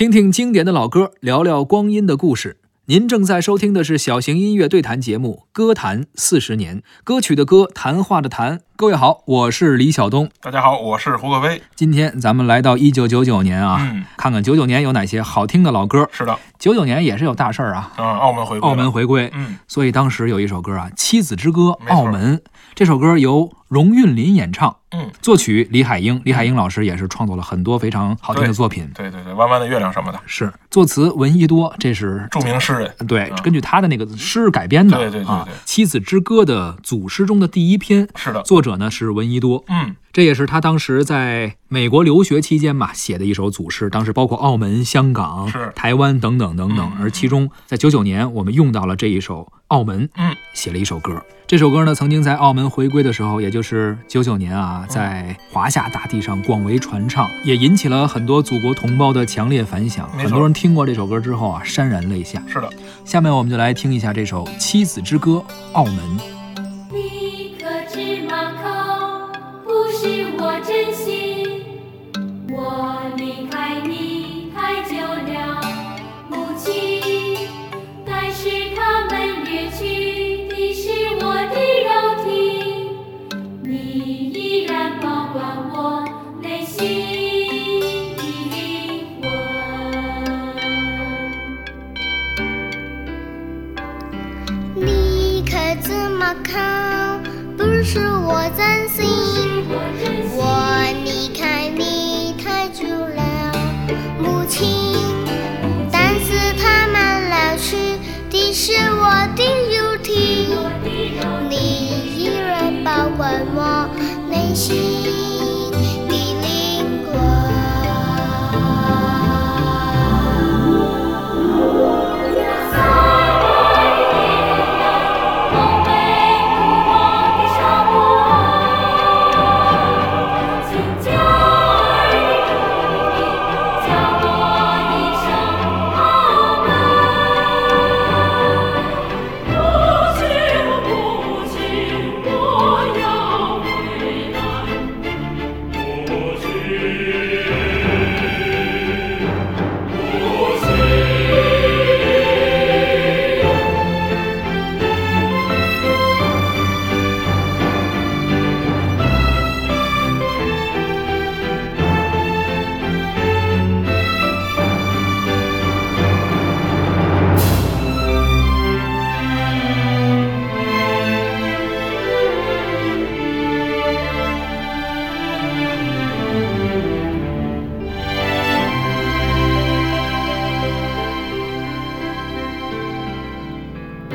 听听经典的老歌，聊聊光阴的故事。您正在收听的是小型音乐对谈节目《歌坛四十年》，歌曲的歌，谈话的谈。各位好，我是李晓东。大家好，我是胡可飞。今天咱们来到一九九九年啊，嗯，看看九九年有哪些好听的老歌。是的，九九年也是有大事儿啊，嗯，澳门回归，澳门，回归。嗯，所以当时有一首歌啊，《妻子之歌》，澳门。这首歌由荣韵林演唱，嗯，作曲李海英。李海英老师也是创作了很多非常好听的作品。对对对，弯弯的月亮什么的，是作词闻一多，这是著名诗人，对，嗯根据他的那个诗改编的。对对对啊对，《妻子之歌》的组诗中的第一篇，是的，作者呢是闻一多。嗯，这也是他当时在美国留学期间嘛写的一首组诗，当时包括澳门、香港、台湾等等等等嗯，而其中在九九年我们用到了这一首《澳门》，嗯，写了一首歌。这首歌呢，曾经在澳门回归的时候，也就是九九年嗯啊，在华夏大地上广为传唱，也引起了很多祖国同胞的强烈反响。很多人听过这首歌之后啊，潸然泪下。是的，下面我们就来听一下这首《妻子之歌》澳门。我靠？不是我真心，我离开你太久了，母亲。但是他们老去的是我的肉体，你依然保管我内心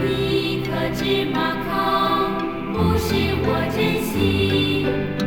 一颗芝麻糠，不是我珍惜。